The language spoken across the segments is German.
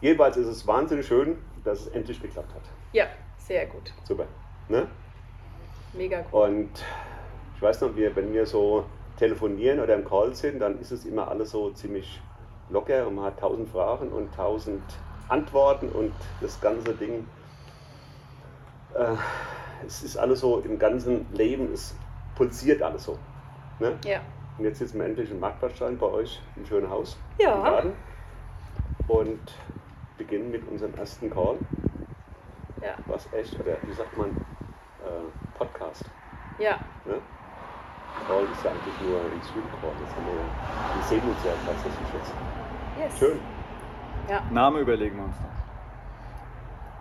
jedenfalls ist es wahnsinnig schön, dass es endlich geklappt hat. Ja, sehr gut. Super. Ne? Mega cool. Und ich weiß noch, wir, wenn wir so telefonieren oder im Call sind, dann ist es immer alles so ziemlich locker und man hat tausend Fragen und tausend Antworten und das ganze Ding. Äh, es ist alles so im ganzen Leben, es pulsiert alles so. Ne? Ja. Und jetzt sitzen wir endlich im Marktplatz bei euch im schönen Haus. Ja. Im Garten. Und beginnen mit unserem ersten Call. Ja. Was echt, oder wie sagt man, äh, Podcast. Ja. Ne? Call ist ja eigentlich nur ein Zoom-Call. Wir, ja- wir sehen uns ja tatsächlich jetzt. Yes. Schön. Ja. Name überlegen wir uns noch.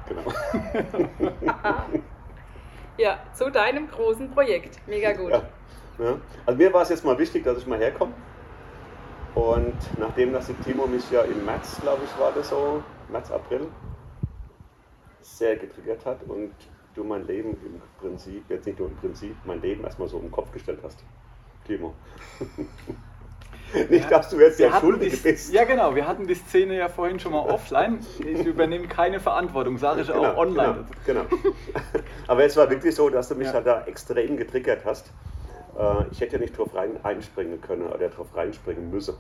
Genau. ja, zu deinem großen Projekt. Mega gut. Ja. Ja. Also mir war es jetzt mal wichtig, dass ich mal herkomme. Und nachdem das die Timo mich ja im März, glaube ich, war das so, März, April, sehr getriggert hat und du mein Leben im Prinzip, jetzt nicht nur im Prinzip, mein Leben erstmal so im Kopf gestellt hast. Timo. nicht, dass du jetzt der Schuldige die, bist. Ja, genau. Wir hatten die Szene ja vorhin schon mal offline. Ich übernehme keine Verantwortung, sage ich auch online. Genau, genau. Aber es war wirklich so, dass du mich Ja. halt da extrem getriggert hast. Äh, Ich hätte ja nicht drauf rein, einspringen können oder drauf reinspringen müssen.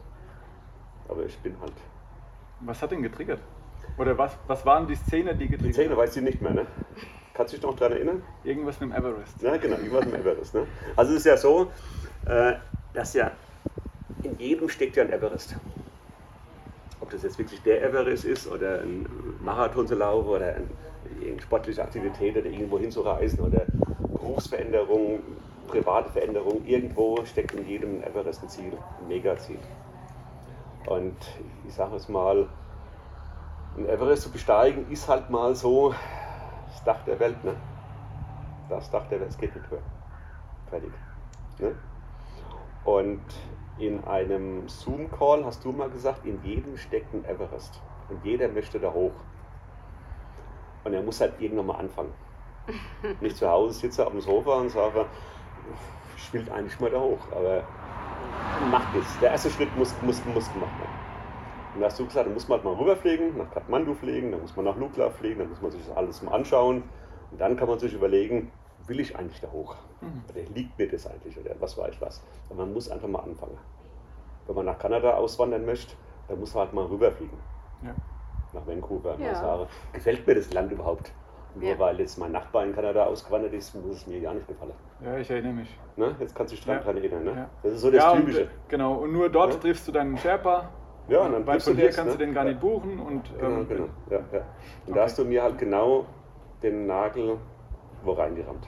Aber ich bin halt. Was hat denn getriggert? Oder was, was waren die Szene, die Die getriggert Zähne hat? weiß sie nicht mehr, ne? Kannst du dich noch daran erinnern? Irgendwas mit dem Everest. Ja, genau, irgendwas im Everest. Ne? Also es ist ja so, äh, dass ja in jedem steckt ja ein Everest. Ob das jetzt wirklich der Everest ist oder ein Marathon zu laufen oder ein, irgendeine sportliche Aktivität oder irgendwo hinzureisen oder Berufsveränderung, private Veränderung, irgendwo steckt in jedem Everest ein Ziel, ein Megaziel. Und ich sage es mal, ein Everest zu besteigen ist halt mal so das Dach der Welt. Ne? Das Dach der Welt, es geht nicht höher. Fertig. Ne? Und in einem Zoom-Call hast du mal gesagt, in jedem steckt ein Everest. Und jeder möchte da hoch. Und er muss halt irgendwann mal anfangen. Nicht zu Hause sitze auf dem Sofa und sage, ich will eigentlich mal da hoch. Aber macht nichts. Der erste Schritt muss, muss, muss gemacht werden. Und da hast du gesagt, dann muss man halt mal rüberfliegen, nach Kathmandu fliegen, dann muss man nach Lukla fliegen, dann muss man sich das alles mal anschauen. Und dann kann man sich überlegen, will ich eigentlich da hoch? Oder liegt mir das eigentlich? Oder was weiß ich was? Und man muss einfach mal anfangen. Wenn man nach Kanada auswandern möchte, dann muss man halt mal rüberfliegen. Ja. Nach Vancouver. Ja. Mal sagen, gefällt mir das Land überhaupt? Nur Ja. weil jetzt mein Nachbar in Kanada ausgewandert ist, muss es mir ja nicht gefallen. ja, ich erinnere mich. Ne? Jetzt kannst du dich dran, Ja. dran erinnern. Ne? Ja. Das ist so das ja, und, Typische. äh, genau, und nur dort Ja. triffst du deinen Sherpa. Ja, und dann von du dir kannst ne? du den gar Ja. nicht buchen. Und, Genau, ähm, genau. Ja, ja. Und Okay. da hast du mir halt genau den Nagel wo reingerammt.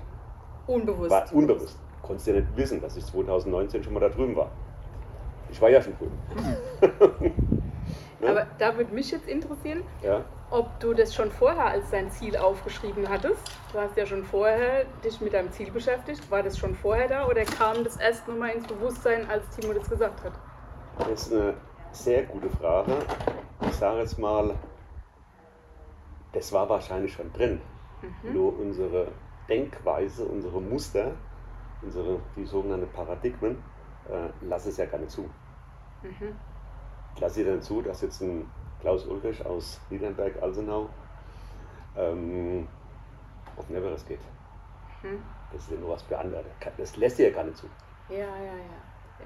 Unbewusst. War unbewusst. Konntest ja nicht wissen, dass ich 2019 schon mal da drüben war. Ich war ja schon drüben. Ne? Aber da würde mich jetzt interessieren, ja. ob du das schon vorher als dein Ziel aufgeschrieben hattest. Du hast ja schon vorher dich mit deinem Ziel beschäftigt. War das schon vorher da oder kam das erst nochmal ins Bewusstsein, als Timo das gesagt hat? Das ist eine sehr gute Frage. Ich sage jetzt mal, das war wahrscheinlich schon drin. Nur unsere Denkweise, unsere Muster, unsere die sogenannten Paradigmen, äh, lassen es ja gar nicht zu. Mhm. Ich lasse dir dann zu, dass jetzt ein Klaus Ulrich aus Niedernberg-Alsenau ähm, auf den Everest geht. Mhm. Das ist ja nur was für andere. Das lässt dir ja gar nicht zu. Ja, ja,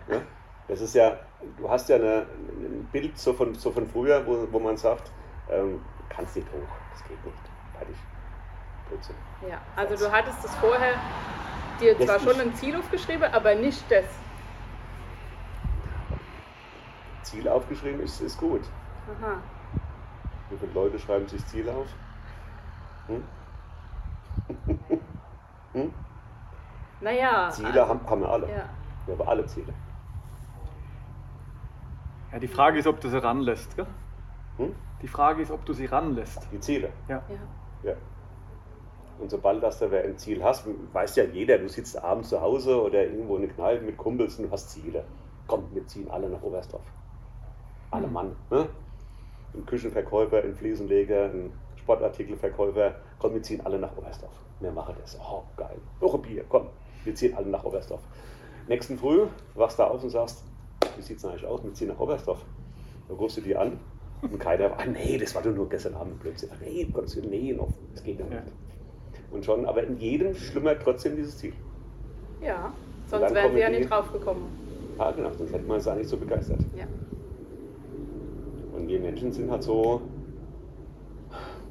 ja. Ne? Das ist ja, du hast ja eine, ein Bild so von, so von früher, wo, wo man sagt, ähm, kannst nicht hoch, das geht nicht. Fertig. Blödsinn. ja. Also du hattest das vorher dir zwar Lässt schon ein Ziel aufgeschrieben, aber nicht das. Ziel aufgeschrieben ist, ist gut. Aha. Wie viele Leute schreiben sich Ziele auf? Hm? hm? Naja. Ziele also, haben, haben wir alle. Ja. Wir haben alle Ziele. Ja, die Frage ist, ob du sie ranlässt. Gell? Hm? Die Frage ist, ob du sie ranlässt. Die Ziele. Ja. ja. Ja. Und sobald dass du wer ein Ziel hast, weiß ja jeder, du sitzt abends zu Hause oder irgendwo in der Kneipe mit Kumpels und du hast Ziele. Komm, wir ziehen alle nach Oberstdorf. Alle Mann. Ne? Ein Küchenverkäufer, ein Fliesenleger, ein Sportartikelverkäufer. Komm, wir ziehen alle nach Oberstdorf. Wir machen das. Oh, geil. Noch ein Bier. Komm, wir ziehen alle nach Oberstdorf. Nächsten Früh wachst du auf und sagst, wie sieht es eigentlich aus? Wir ziehen nach Oberstdorf. Da rufst du die an Und keiner, ah nee, das war doch nur gestern Abend plötzlich. Ach nee, Gott, nee, noch, das geht ja nicht. Und schon, aber in jedem schlummert trotzdem dieses Ziel. Ja, sonst wären sie ja nicht drauf gekommen. Ah, genau, sonst hätte man es auch nicht so begeistert. Ja. Und wir Menschen sind halt so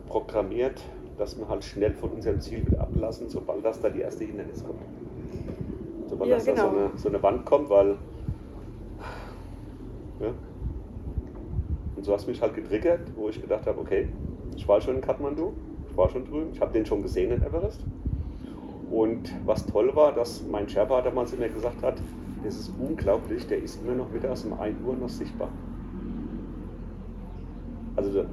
programmiert, dass wir halt schnell von unserem Ziel wieder ablassen, sobald das da die erste Hindernis kommt. Sobald Ja, das da so genau. eine, so eine Wand kommt, weil. Ja. Und so hast du mich halt getriggert, wo ich gedacht habe, okay, ich war schon in Kathmandu, ich war schon drüben, ich habe den schon gesehen in Everest. Und was toll war, dass mein Sherpa damals immer gesagt hat, das ist unglaublich, der ist immer noch mittags um 1 Uhr noch sichtbar. Also der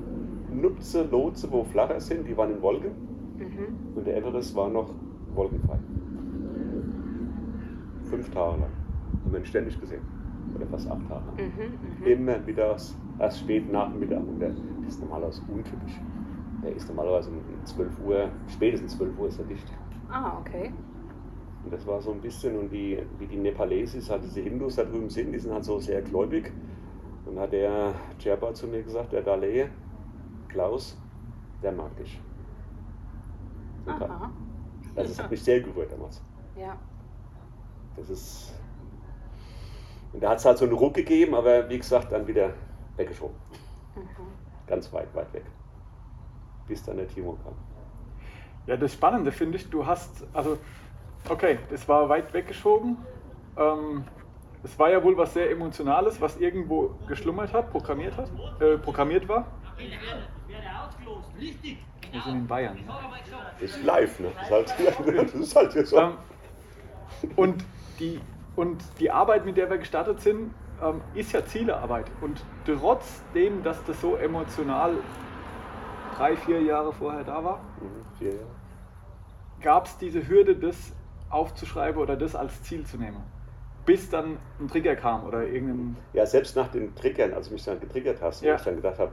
Nutze, Lotse, wo flacher sind, die waren in Wolken Mhm. und der Everest war noch wolkenfrei. Fünf Tage lang. Haben wir ihn ständig gesehen. Oder fast acht Tage. Mhm. Mhm. Immer mittags, erst spät Nachmittag. Und der ist normalerweise untypisch. Der ist normalerweise um 12 Uhr, spätestens 12 Uhr ist er dicht. Ah, okay. Und das war so ein bisschen, und die, wie die Nepalesis, halt diese Hindus da drüben sind, die sind halt so sehr gläubig. Und hat der Sherpa zu mir gesagt, der Dalai, Klaus, der mag dich. Aha. Das hat mich sehr gerührt damals. Ja. Das ist. Und da hat es halt so einen Ruck gegeben, aber wie gesagt, dann wieder weggeschoben. Mhm. Ganz weit, weit weg. Bis dann der Timo kam. Ja, das Spannende finde ich, du hast, also, okay, das war weit weggeschoben. Ähm, es war ja wohl was sehr Emotionales, was irgendwo geschlummert hat, programmiert hat, äh, programmiert war. Wir sind in Bayern. Das ist live, ne? Das ist halt, das ist halt hier so. Ähm, und, die, und die Arbeit, mit der wir gestartet sind, ähm, ist ja Zielearbeit. Und trotzdem, dass das so emotional drei, vier Jahre vorher da war, Mhm, gab es diese Hürde, das aufzuschreiben oder das als Ziel zu nehmen. Bis dann ein Trigger kam oder irgendein. Ja, selbst nach den Triggern, als du mich dann getriggert hast, wo Ja. ich dann gedacht habe,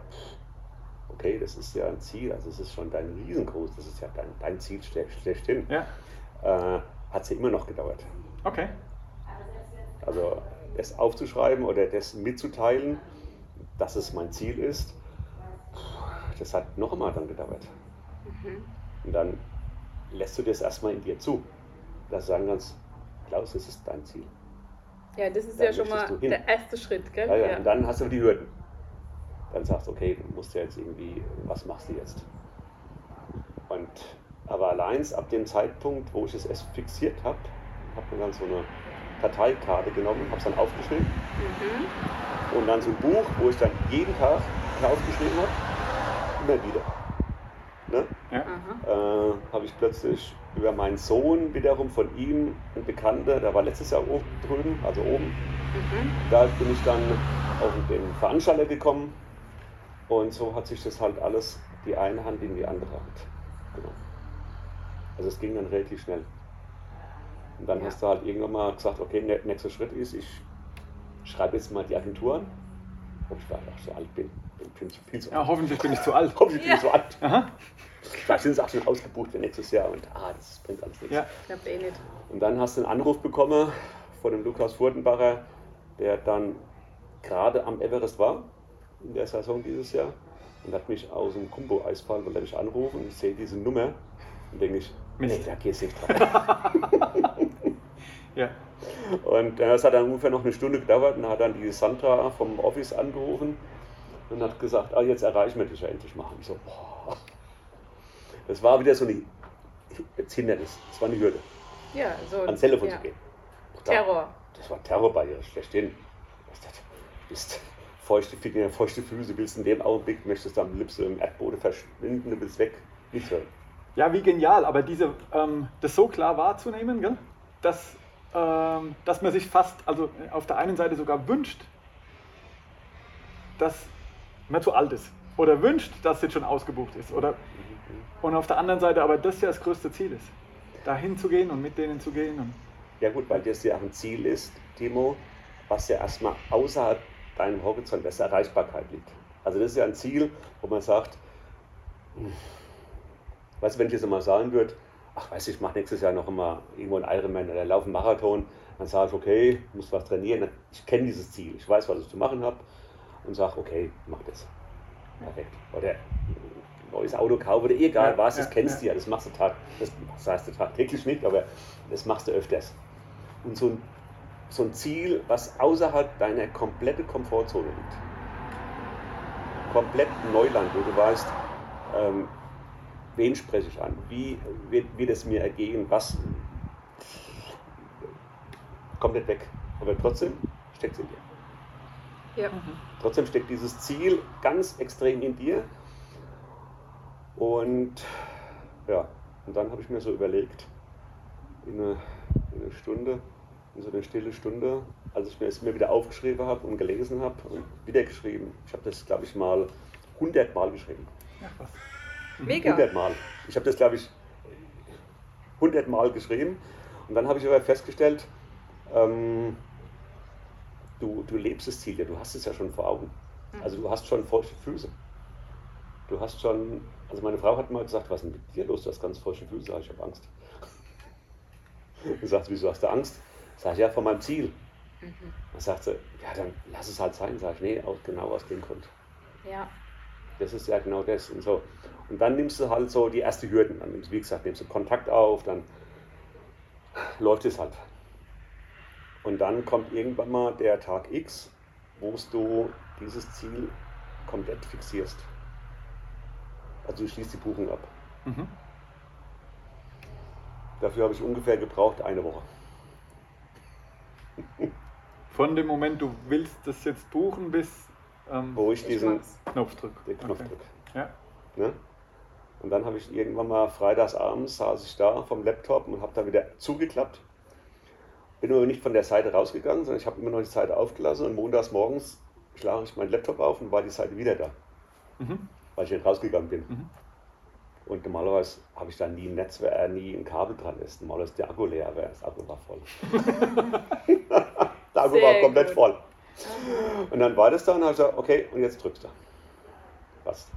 okay, das ist ja ein Ziel, also es ist schon dein riesengroß, das ist ja dein, dein Ziel schle- schlechthin, Ja, äh, hat es ja immer noch gedauert. okay. Also das aufzuschreiben oder das mitzuteilen, dass es mein Ziel ist, das hat noch einmal dann gedauert. Mhm. Und dann lässt du das erstmal in dir zu, dass du sagen kannst, Klaus, das ist dein Ziel. Ja, das ist Da ja schon mal der erste Schritt, gell? Ja, ja. Und dann hast du die Hürden. Dann sagst du, okay, du musst ja jetzt irgendwie, was machst du jetzt? Und aber allein ab dem Zeitpunkt, wo ich es erst fixiert habe, habe mir dann so eine Karteikarte genommen, habe es dann aufgeschrieben Mhm. und dann so ein Buch, wo ich dann jeden Tag aufgeschrieben habe, immer wieder. Ne? Ja. Äh, habe ich plötzlich über meinen Sohn wiederum von ihm, ein Bekannter, der war letztes Jahr oben drüben, also oben, Mhm. da bin ich dann auf den Veranstalter gekommen und so hat sich das halt alles die eine Hand in die andere Hand genommen. Also es ging dann relativ schnell. Und dann Ja. hast du halt irgendwann mal gesagt, okay, der nächste Schritt ist, ich schreibe jetzt mal die Agentur an, ob ich da auch so alt bin. Ich bin viel zu ja, alt. hoffentlich bin ich zu alt. Hoffentlich bin ich Ja. so alt. Aha. Vielleicht sind sie auch schon ausgebucht für nächstes Jahr und ah, das bringt alles nichts. Ja. Klappt eh nicht. Und dann hast du einen Anruf bekommen von dem Lukas Furtenbacher, der dann gerade am Everest war in der Saison dieses Jahr und hat mich aus dem Kumbo-Eisfall, wollte er mich anrufen und ich sehe diese Nummer und denke ich, nee, Mist. da gehst du nicht dran. Ja. und äh, das hat dann ungefähr noch eine Stunde gedauert und hat dann die Sandra vom Office angerufen und hat gesagt, ah, jetzt erreichen wir dich ja endlich mal. Und ich so, boah. Das war wieder so eine jetzt Hindernis, das war eine Hürde, Ja, so. ans Telefon ja. zu gehen. Da- Terror. Das war Terrorbarriere, schlechthin. Ich dachte, Du bist feuchte Finger, feuchte Füße, willst in dem Augenblick, möchtest du am liebsten im Erdboden verschwinden, du willst weg, nichts hören. Ja, wie genial, aber diese, ähm, das so klar wahrzunehmen, gell? Dass, ähm, dass man sich fast, also auf der einen Seite sogar wünscht, dass man zu alt ist. Oder wünscht, dass es jetzt schon ausgebucht ist. Oder, und auf der anderen Seite aber das ja das größte Ziel ist. Dahin zu gehen und mit denen zu gehen. Ja gut, weil das ja auch ein Ziel ist, Timo, was ja erstmal außerhalb deinem Horizont, der Erreichbarkeit liegt. Also das ist ja ein Ziel, wo man sagt, hm, du, wenn ich jetzt mal sagen würde, ach weißt du, ich mache nächstes Jahr noch immer irgendwo einen Ironman oder laufe einen Marathon, dann sage ich, okay, muss was trainieren. Ich kenne dieses Ziel, ich weiß, was ich zu machen habe und sage, okay, mach das. Perfekt. Oder ein neues Auto kaufen oder egal Ja, was, das ja, kennst ja. du ja, das machst du tag, das, das heißt du tagtäglich nicht, aber das machst du öfters. Und so ein, so ein Ziel, was außerhalb deiner kompletten Komfortzone liegt. Komplett Neuland, wo du weißt, ähm, wen spreche ich an, wie wird, wird es mir ergehen, was kommt nicht weg. Aber trotzdem steckt es in dir. Ja. Trotzdem steckt dieses Ziel ganz extrem in dir. Und ja, und dann habe ich mir so überlegt, in eine, in eine Stunde, in so eine stille Stunde, als ich mir es mir wieder aufgeschrieben habe und gelesen habe und wieder geschrieben. Ich habe das, glaube ich, mal 100 Mal geschrieben. Ja, was? Mega. 100 Mal. Ich habe das, glaube ich, 100 Mal geschrieben. Und dann habe ich aber festgestellt, ähm, du, du lebst das Ziel ja, du hast es ja schon vor Augen. Also du hast schon feuchte Füße. Du hast schon, also meine Frau hat mal gesagt, was ist denn mit dir los, du hast ganz feuchte Füße. Sag ich, habe Angst. Und sagt, wieso hast du Angst? Sag ich, ja, vor meinem Ziel. Mhm. Dann sagt sie, ja, dann lass es halt sein. Sag ich, nee, aus, genau aus dem Grund. Ja. Das ist ja genau das. Und, so. und dann nimmst du halt so die erste Hürden. Dann nimmst, wie gesagt, nimmst du Kontakt auf, dann läuft es halt. Und dann kommt irgendwann mal der Tag X, wo du dieses Ziel komplett fixierst. Also du schließt die Buchung ab. Mhm. Dafür habe ich ungefähr gebraucht eine Woche. Von dem Moment, du willst das jetzt buchen, bis ähm, Wo ich Ich diesen mach's. Knopfdruck. den Knopf Okay. drücke. Ja. Ne? Und dann habe ich irgendwann mal freitagsabends saß ich da vom Laptop und habe da wieder zugeklappt. Bin aber nicht von der Seite rausgegangen, sondern ich habe immer noch die Seite aufgelassen und montags morgens schlage ich meinen Laptop auf und war die Seite wieder da, Mhm. weil ich nicht rausgegangen bin. Mhm. Und normalerweise habe ich da nie ein Netzwerk, äh, nie ein Kabel dran ist. Normalerweise ist der Akku leer, aber das Akku war voll. der Akku Sehr war komplett gut. voll. Und dann war das da und habe ich gesagt, okay, und jetzt drückst du. Passt.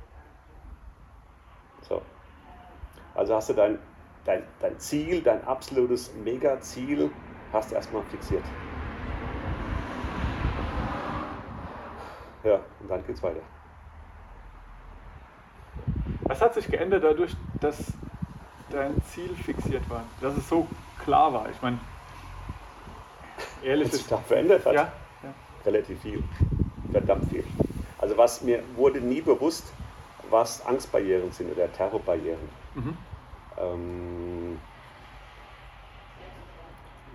So. Also hast du dein, dein, dein Ziel, dein absolutes Mega-Ziel, hast du erstmal fixiert. Ja, und dann geht's weiter. Was hat sich geändert dadurch, dass dein Ziel fixiert war? Dass es so klar war? Ich meine, ehrlich Was sich da verändert hat. Ja. Relativ viel. Verdammt viel. Also was mir wurde nie bewusst, was Angstbarrieren sind oder Terrorbarrieren. Mhm. Ähm,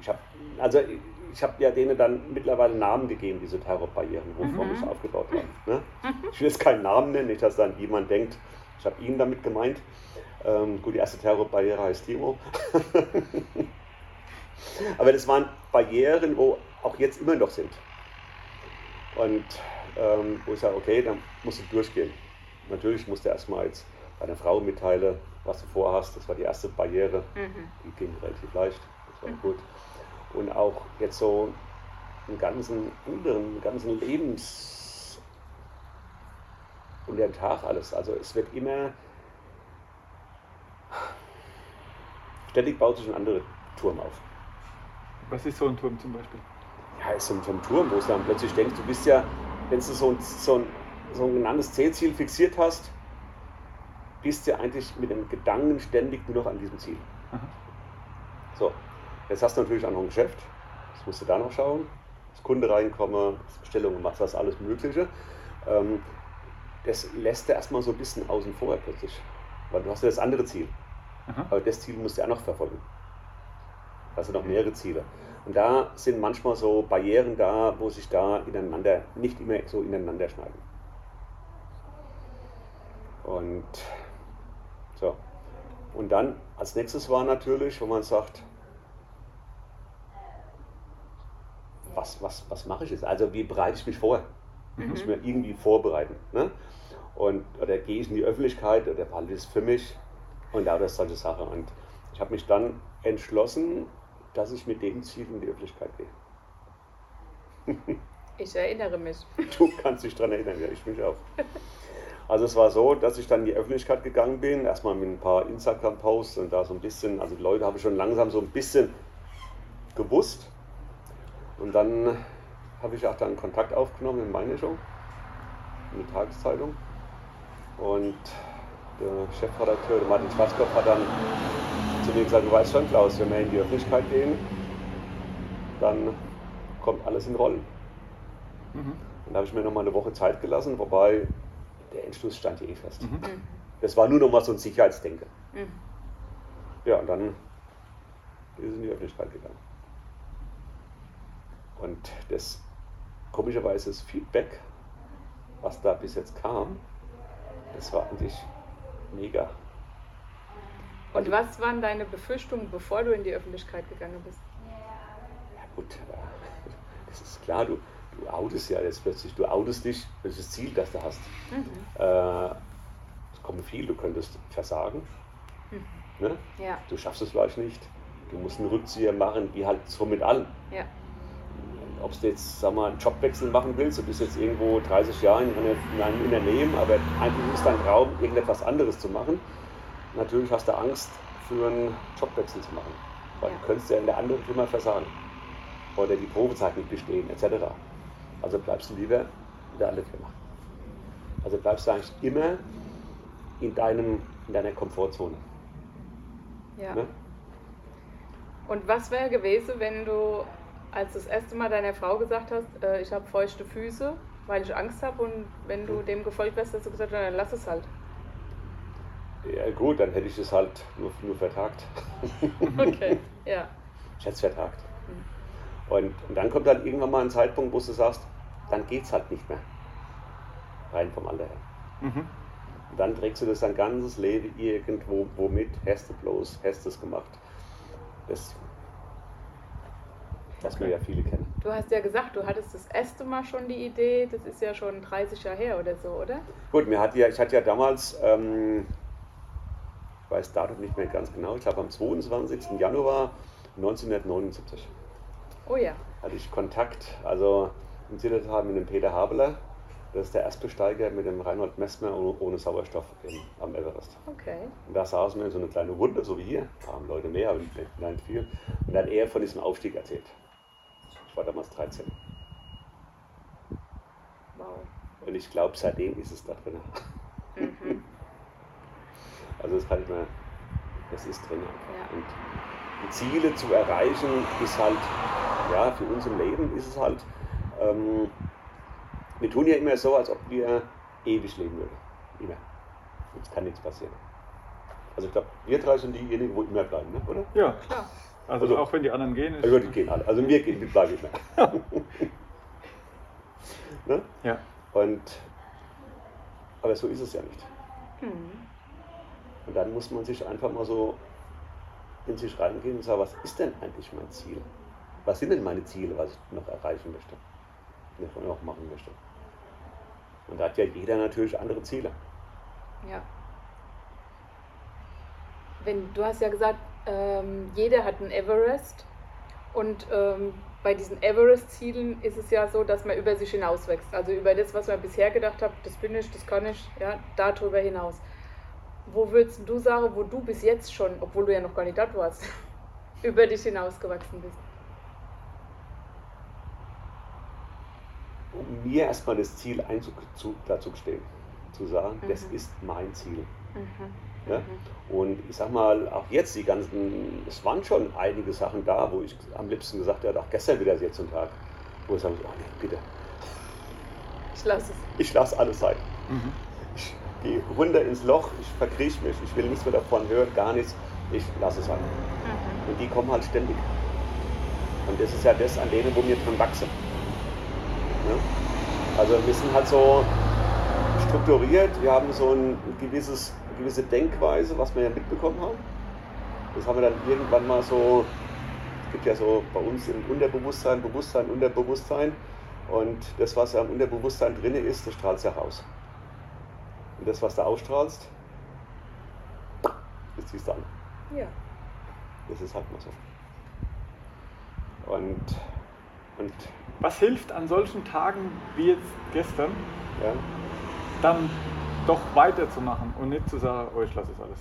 ich habe also ich habe ja denen dann mittlerweile Namen gegeben, diese Terrorbarrieren, wovon Mhm. ich aufgebaut habe. Ne? Ich will jetzt keinen Namen nennen, nicht, dass dann jemand denkt, ich habe ihn damit gemeint. Ähm, gut, die erste Terrorbarriere heißt Timo. Aber das waren Barrieren, wo auch jetzt immer noch sind. Und ähm, wo ich sage, okay, dann musst du durchgehen. Natürlich musst du erstmal jetzt deiner Frau mitteilen, was du vorhast. Das war die erste Barriere. Mhm. Die ging relativ leicht. Das war gut. Und auch jetzt so einen ganzen anderen, ganzen Lebens und den Tag alles. Also es wird immer ständig baut sich ein anderer Turm auf. Was ist so ein Turm zum Beispiel? Ja, ist so ein, so ein Turm, wo du dann plötzlich denkst, du bist ja, wenn du so ein, so ein, so ein genanntes Zielziel fixiert hast, bist du ja eigentlich mit dem Gedanken ständig nur noch an diesem Ziel. Aha. So, jetzt hast du natürlich auch noch ein Geschäft, das musst du da noch schauen, dass Kunde reinkommen, dass Bestellungen machst, das alles Mögliche. Ähm, das lässt du erstmal so ein bisschen außen vor plötzlich, weil du hast ja das andere Ziel. Aha. Aber das Ziel musst du ja auch noch verfolgen. Du noch mehrere Ziele. Und da sind manchmal so Barrieren da, wo sich da ineinander, nicht immer so ineinander schneiden. Und so. Und dann als nächstes war natürlich, wo man sagt, was, was, was mache ich jetzt? Also wie bereite ich mich vor? Ich muss mir irgendwie vorbereiten. Ne? Und, oder gehe ich in die Öffentlichkeit oder behalte ich es für mich? Und lauter solche Sachen. Und ich habe mich dann entschlossen, dass ich mit dem Ziel in die Öffentlichkeit gehe. Ich erinnere mich. Du kannst dich daran erinnern, ja, ich mich auch. Also es war so, dass ich dann in die Öffentlichkeit gegangen bin, erstmal mit ein paar Instagram-Posts und da so ein bisschen, also die Leute habe ich schon langsam so ein bisschen gewusst. Und dann habe ich auch dann Kontakt aufgenommen in meine Show, in die Tageszeitung. Und der Chefredakteur, der Martin Schwarzkopf, hat dann zu mir gesagt, du weißt schon, Klaus, wenn wir in die Öffentlichkeit gehen, dann kommt alles in Rollen. Mhm. Und da habe ich mir noch mal eine Woche Zeit gelassen, wobei der Entschluss stand eh fest. Mhm. Das war nur noch mal so ein Sicherheitsdenken. Mhm. Ja, und dann ist es in die Öffentlichkeit gegangen. Und das komischerweise das Feedback, was da bis jetzt kam, das war eigentlich mega. Und was waren deine Befürchtungen, bevor du in die Öffentlichkeit gegangen bist? Ja gut, äh, das ist klar, du, du outest ja jetzt plötzlich, du outest dich, das ist das Ziel, das du hast. Mhm. Äh, es kommen viel, du könntest versagen. Ne? Ja, Du schaffst es vielleicht nicht. Du musst einen Rückzieher machen, wie halt so mit allem. ja, Ob du jetzt sag mal, einen Jobwechsel machen willst, du bist jetzt irgendwo 30 Jahre in, einer- in einem Unternehmen, aber eigentlich ist dein Traum, irgendetwas anderes zu machen. Natürlich hast du Angst, für einen Jobwechsel zu machen. Weil Ja. du könntest ja in der anderen Firma versagen. Oder die Probezeit nicht bestehen, etc. Also bleibst du lieber in der anderen Firma. Also bleibst du eigentlich immer in, deinem, in deiner Komfortzone. ja. Ne? Und was wäre gewesen, wenn du, als das erste Mal deiner Frau gesagt hast, äh, ich habe feuchte Füße, weil ich Angst habe und wenn du dem gefolgt wärst, hast du gesagt, dann lass es halt. Ja gut, dann hätte ich es halt nur, nur vertagt. Okay, ja. Ich hätte es vertagt. Und, und dann kommt dann irgendwann mal ein Zeitpunkt, wo du sagst, dann geht es halt nicht mehr. Rein vom Alter her. Mhm. Und dann trägst du das dein ganzes Leben irgendwo womit, hast du bloß, hast du es gemacht. Das, wir Okay. ja viele kennen. Du hast ja gesagt, du hattest das erste Mal schon die Idee, das ist ja schon 30 Jahre her oder so, oder? Gut, mir hat ja, ich hatte ja damals, ähm, weiß Datum nicht mehr ganz genau, ich glaube am 22. Januar 1979 Oh ja, hatte ich Kontakt, also im Zillertal mit dem Peter Habeler. Das ist der Erstbesteiger mit dem Reinhold Messmer ohne, Sauerstoff im, am Everest. okay. Und da saßen wir in so eine kleine Runde, so wie hier, kamen Leute mehr, aber nicht nein, viel. Und dann hat er von diesem Aufstieg erzählt. Ich war damals 13. Wow. Und ich glaube, seitdem ist es da drin. Mhm. Also das kann ich mir, das ist drin. Ja. Und die Ziele zu erreichen ist halt, ja, für uns im Leben ist es halt, ähm, wir tun ja immer so, als ob wir ewig leben würden. Immer. Uns kann nichts passieren. Also ich glaube, wir drei sind diejenigen, wo immer bleiben, ne? oder? Ja, Klar. also, Also- auch wenn die anderen gehen, ist, Also die gehen alle. Also wir gehen, wir bleiben immer. ne? ja. Und, aber so ist es ja nicht. Mhm. Und dann muss man sich einfach mal so in sich reingehen und sagen, was ist denn eigentlich mein Ziel? Was sind denn meine Ziele, was ich noch erreichen möchte? Noch- Noch machen möchte? Und da hat ja jeder natürlich andere Ziele. Ja. Wenn, du hast ja gesagt, ähm, jeder hat einen Everest und ähm, bei diesen Everest-Zielen ist es ja so, dass man über sich hinauswächst. Also über das, was man bisher gedacht hat, das bin ich, das kann ich, ja, darüber hinaus. Wo würdest du sagen, wo du bis jetzt schon, obwohl du ja noch gar nicht dort warst, über dich hinausgewachsen bist? Um mir erstmal das Ziel einzug, zu, dazu stehen. Zu sagen, das Mhm. ist mein Ziel. Mhm. Ja? Mhm. Und ich sag mal, auch jetzt die ganzen, es waren schon einige Sachen da, wo ich am liebsten gesagt habe, auch gestern wieder jetzt zum Tag, wo ich sage, oh nee, bitte, Ich lasse es. ich lasse alles sein. Mhm. Ich gehe runter ins Loch, ich verkriech mich, ich will nichts mehr davon hören, gar nichts, ich lasse es sein. Mhm. Und die kommen halt ständig. Und das ist ja das, an denen, wo wir dran wachsen. Ne? Also wir sind halt so strukturiert, wir haben so ein gewisses, eine gewisse Denkweise, was wir ja mitbekommen haben. Das haben wir dann irgendwann mal so, es gibt ja so bei uns im Unterbewusstsein, Bewusstsein, Unterbewusstsein. Und das, was ja im Unterbewusstsein drin ist, das strahlst ja raus. Und das, was du ausstrahlst, das ziehst du an. Ja. Das ist halt mal so. Und, und Was hilft an solchen Tagen wie jetzt gestern, ja, dann doch weiterzumachen und nicht zu sagen, oh, ich lasse es alles?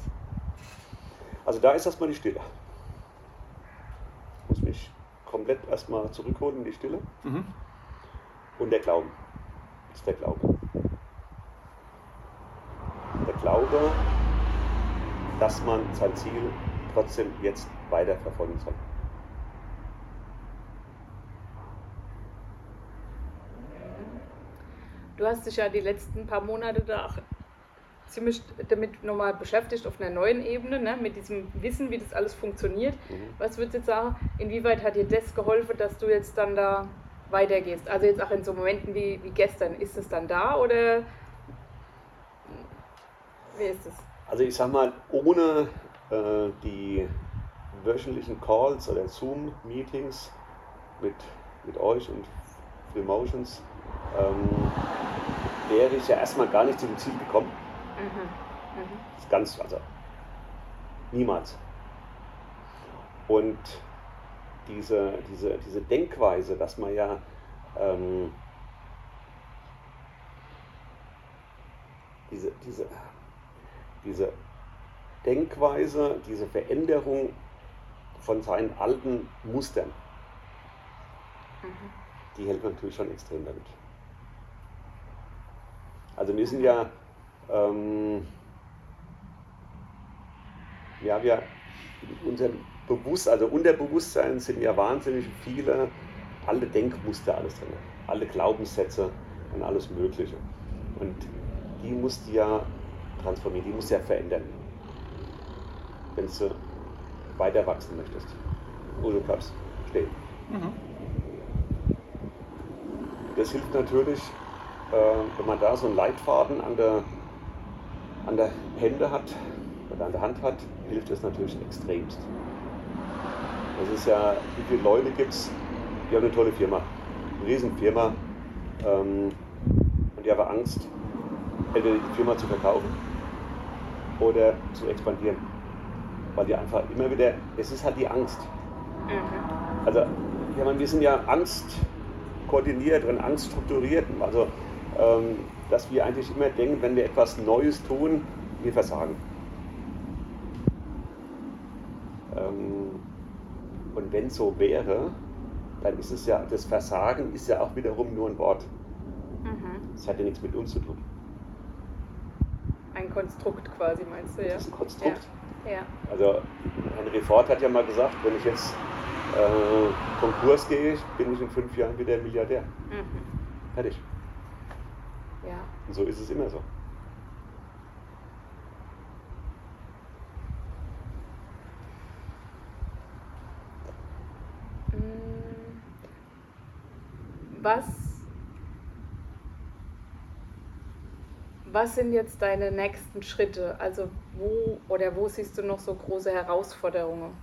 also da ist erstmal die Stille. Ich muss mich komplett erstmal zurückholen in die Stille. Mhm. Und der Glauben. Das ist der Glaube. Glaube, dass man sein Ziel trotzdem jetzt weiter verfolgen soll. Du hast dich ja die letzten paar Monate da auch ziemlich damit nochmal beschäftigt auf einer neuen Ebene, ne? mit diesem Wissen, wie das alles funktioniert. Mhm. Was würdest du jetzt sagen, inwieweit hat dir das geholfen, dass du jetzt dann da weitergehst? Also jetzt auch in so Momenten wie, wie gestern, ist es dann da oder wie ist es? Also ich sag mal, ohne äh, die wöchentlichen Calls oder Zoom-Meetings mit, mit euch und Free Motions ähm, wäre ich ja erstmal gar nicht zu dem Ziel gekommen. Mhm. Mhm. Das ist ganz, also niemals. Und diese, diese, diese Denkweise, dass man ja ähm, diese, diese, diese Denkweise, diese Veränderung von seinen alten Mustern, Mhm. die hält man natürlich schon extrem damit. Also wir sind ja, ähm, ja, wir in unserem Bewusst, also Unterbewusstsein sind ja wahnsinnig viele alte Denkmuster alles drin, alle Glaubenssätze und alles Mögliche. Und die musst du ja transformieren, die musst du ja verändern, wenn du weiter wachsen möchtest. Wo du bleibst stehen. Mhm. Das hilft natürlich, äh, wenn man da so einen Leitfaden an der, an der Hände hat oder an der Hand hat, hilft das natürlich extremst. Das ist ja, wie viele Leute gibt es, die haben eine tolle Firma, eine Riesenfirma ähm, und die haben Angst, entweder die Firma zu verkaufen oder zu expandieren. Weil die einfach immer wieder, es ist halt die Angst. Mhm. Also, ja, man, wir sind ja Angst koordiniert und Angst strukturiert. Also, ähm, dass wir eigentlich immer denken, wenn wir etwas Neues tun, wir versagen. Ähm, und wenn so wäre, dann ist es ja, das Versagen ist ja auch wiederum nur ein Wort. Mhm. Das hat ja nichts mit uns zu tun. Ein Konstrukt quasi, meinst du, ja? Das ist ein Konstrukt. Ja. Also Henry Ford hat ja mal gesagt, wenn ich jetzt äh, Konkurs gehe, bin ich in fünf Jahren wieder Milliardär. Mhm. Fertig. Ja. Und so ist es immer so. Mm. Was, was sind jetzt deine nächsten Schritte? Also wo oder wo siehst du noch so große Herausforderungen?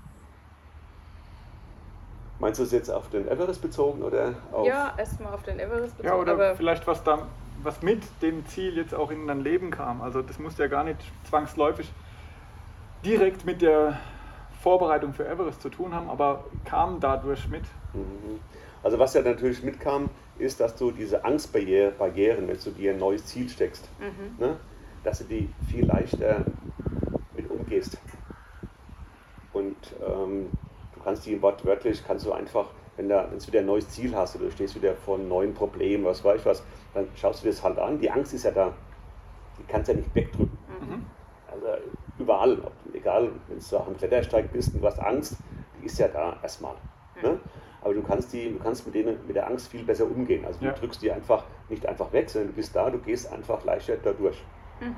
Meinst du es jetzt auf den Everest bezogen oder auf? Ja, erstmal auf den Everest bezogen, Ja, oder aber vielleicht was da, was mit dem Ziel jetzt auch in dein Leben kam. Also das muss ja gar nicht zwangsläufig direkt mit der Vorbereitung für Everest zu tun haben, aber kam dadurch mit. Mhm. Also was ja natürlich mitkam, ist, dass du diese Angstbarrieren, Barrieren, wenn du dir ein neues Ziel steckst, mhm. ne, dass du die viel leichter mit umgehst. Und ähm, du kannst die wortwörtlich, kannst du einfach, wenn, da, wenn du wieder ein neues Ziel hast oder du stehst wieder vor einem neuen Problem, was weiß ich was, dann schaust du dir das halt an. Die Angst ist ja da. Die kannst du ja nicht wegdrücken. Mhm. Also überall, egal, wenn du auf dem Klettersteig bist und du hast Angst, die ist ja da erstmal. Ne? Aber du kannst, die, du kannst mit, denen, mit der Angst viel besser umgehen. Also du Ja. drückst die einfach nicht einfach weg, sondern du bist da, du gehst einfach leichter da durch. Mhm.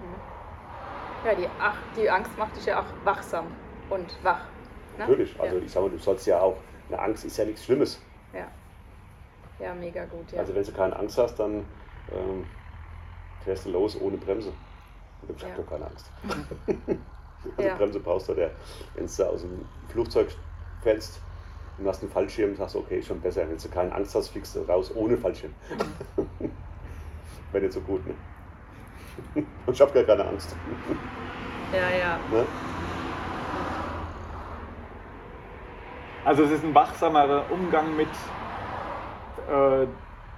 Ja, die, Ach, die Angst macht dich ja auch wachsam und wach. Ne? Natürlich. Also ja. ich sage mal, du sollst ja auch, eine Angst ist ja nichts Schlimmes. ja. ja, mega gut. Ja. Also wenn du keine Angst hast, dann ähm, fährst du los ohne Bremse. Und ich Ja. habe doch keine Angst. also Ja. Bremse brauchst du, der, wenn du aus dem Flugzeug fällst und hast einen Fallschirm, sagst du, okay, schon besser. Wenn du keine Angst hast, fliegst du raus ohne Fallschirm. Wäre nicht so gut, ne? Und ich habe gar keine Angst. ja, ja. Ne? Also es ist ein wachsamerer Umgang mit äh,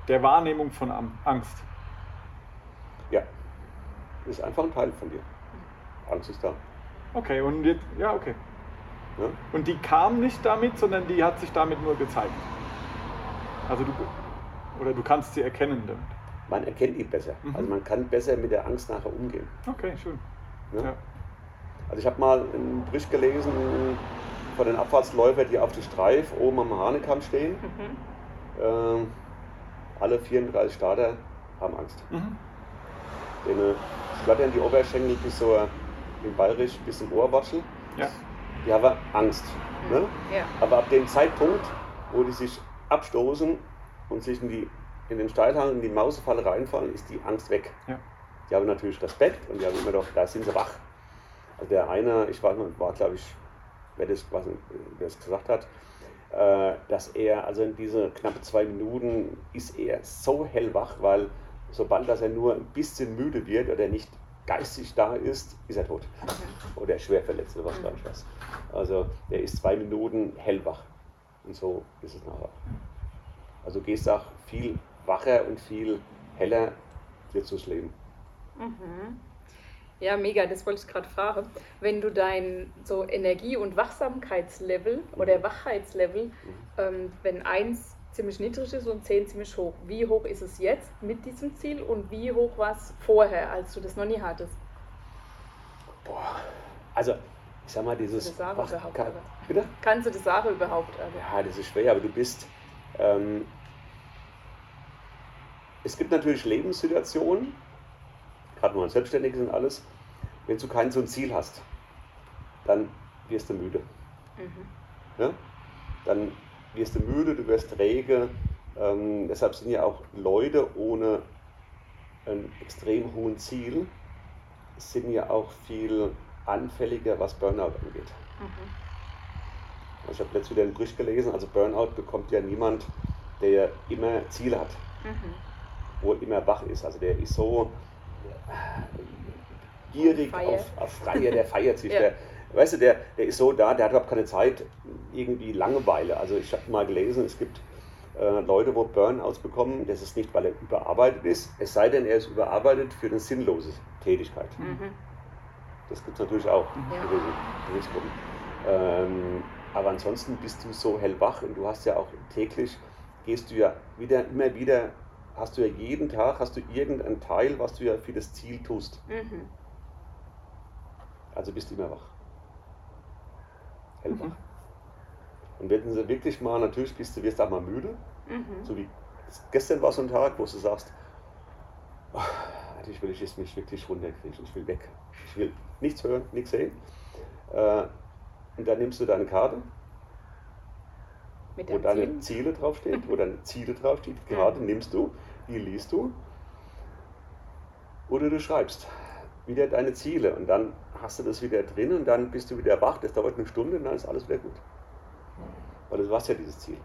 der Wahrnehmung von Angst. Ja. Ist einfach ein Teil von dir. Angst ist da. Okay, und jetzt, ja, okay. Und die kam nicht damit, sondern die hat sich damit nur gezeigt. Also du, oder du kannst sie erkennen damit. Man erkennt ihn besser. Mhm. Also man kann besser mit der Angst nachher umgehen. Okay, schön. Ne? Ja. Also ich habe mal einen Bericht gelesen von den Abfahrtsläufern, die auf der Streif oben am Hanekamm stehen. Mhm. Ähm, alle 34 Starter haben Angst. Mhm. Denen flattern die Oberschenkel bis so im Bayerisch bis zum Ohrwatschel. Ja. Die haben Angst. Ne? Ja. Aber ab dem Zeitpunkt, wo die sich abstoßen und sich in, die, in den Steilhang, in die Mausefalle reinfallen, ist die Angst weg. Ja. Die haben natürlich Respekt und die haben immer doch, da sind sie wach. Also der eine, ich weiß nicht, war glaube ich, wer das, was, wer das gesagt hat, äh, dass er, also in diese knappe zwei Minuten ist er so hellwach, weil sobald dass er nur ein bisschen müde wird oder nicht geistig da ist, ist er tot. Oder schwer verletzt oder was weiß was. Also er ist zwei Minuten hellwach. Und so ist es nachher. Also gehst auch viel wacher und viel heller jetzt durchs Leben. Mhm. Ja, mega, das wollte ich gerade fragen. Wenn du dein so Energie- und Wachsamkeitslevel mhm. oder Wachheitslevel, mhm. ähm, wenn eins ziemlich niedrig ist und zehn ziemlich hoch, wie hoch ist es jetzt mit diesem Ziel und wie hoch war es vorher, als du das noch nie hattest? Boah, also ich sag mal, dieses. Kannst du das sagen überhaupt? Bitte? Kannst du das sagen überhaupt? Aber? Ja, das ist schwer, aber du bist. Ähm, es gibt natürlich Lebenssituationen, gerade wenn man selbstständig ist und alles, wenn du kein so ein Ziel hast, dann wirst du müde. Mhm. Ja? Dann wirst du müde, du wirst träge. Ähm, deshalb sind ja auch Leute ohne ein extrem hohen Ziel, sind ja auch viel anfälliger, was Burnout angeht. Mhm. Ich habe letztens wieder einen Bericht gelesen, also Burnout bekommt ja niemand, der immer Ziele hat, mhm. wo er immer wach ist. Also der ist so gierig auf, auf Freie, der feiert sich. ja. der, weißt du, der, der ist so da, der hat überhaupt keine Zeit, irgendwie Langeweile. Also ich habe mal gelesen, es gibt äh, Leute, wo Burnouts bekommen, das ist nicht, weil er überarbeitet ist, es sei denn, er ist überarbeitet für eine sinnlose Tätigkeit. Mhm. Das gibt es natürlich auch, ja. Berufsgruppen. Ähm, aber ansonsten bist du so hellwach und du hast ja auch täglich, gehst du ja wieder, immer wieder, hast du ja jeden Tag, hast du irgendein Teil, was du ja für das Ziel tust. Mhm. Also bist du immer wach. Hellwach. Mhm. Und wenn du wirklich mal, natürlich bist du, wirst du auch mal müde, mhm. so wie gestern war so ein Tag, wo du sagst, oh, eigentlich will ich jetzt mich wirklich runterkriegen, ich will weg. Ich will nichts hören, nichts sehen. Äh, und dann nimmst du deine Karte, wo deine Ziel? Ziele draufstehen, wo deine Ziele draufstehen. Die Karte nimmst du, die liest du. Oder du schreibst wieder deine Ziele und dann hast du das wieder drin und dann bist du wieder wach. Das dauert eine Stunde und dann ist alles wieder gut. Weil das war ja dieses Ziel.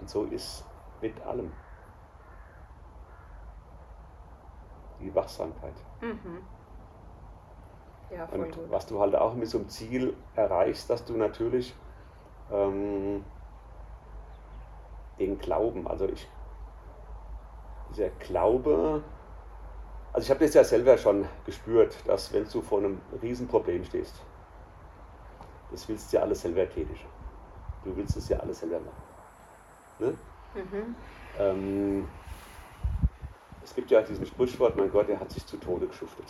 Und so ist mit allem. Die Wachsamkeit. Mhm. Ja, und gut. was du halt auch mit so einem Ziel erreichst, dass du natürlich ähm, den Glauben, also ich, dieser Glaube, also ich habe das ja selber schon gespürt, dass wenn du vor einem Riesenproblem stehst, das willst du ja alles selber tätigen. Du willst es ja alles selber machen. Ne? Mhm. Ähm, es gibt ja diesen Sprichwort, mein Gott, der hat sich zu Tode geschuftet.